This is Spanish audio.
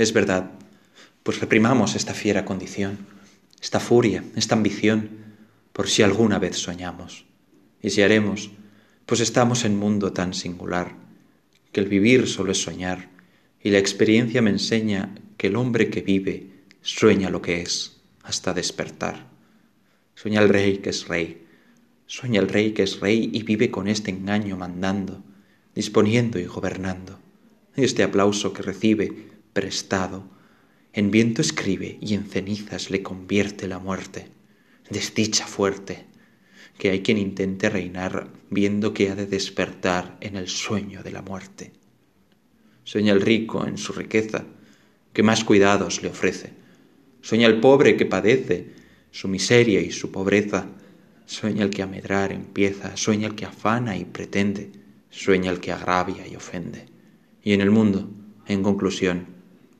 Es verdad, pues reprimamos esta fiera condición, esta furia, esta ambición, por si alguna vez soñamos. Y si haremos, pues estamos en mundo tan singular, que el vivir solo es soñar, y la experiencia me enseña que el hombre que vive sueña lo que es hasta despertar. Sueña el rey que es rey, sueña el rey que es rey y vive con este engaño mandando, disponiendo y gobernando. Este aplauso que recibe, prestado, en viento escribe y en cenizas le convierte la muerte. Desdicha fuerte, que hay quien intente reinar viendo que ha de despertar en el sueño de la muerte. Sueña el rico en su riqueza, que más cuidados le ofrece. Sueña el pobre que padece su miseria y su pobreza. Sueña el que a medrar empieza, sueña el que afana y pretende, sueña el que agravia y ofende. Y en el mundo, en conclusión,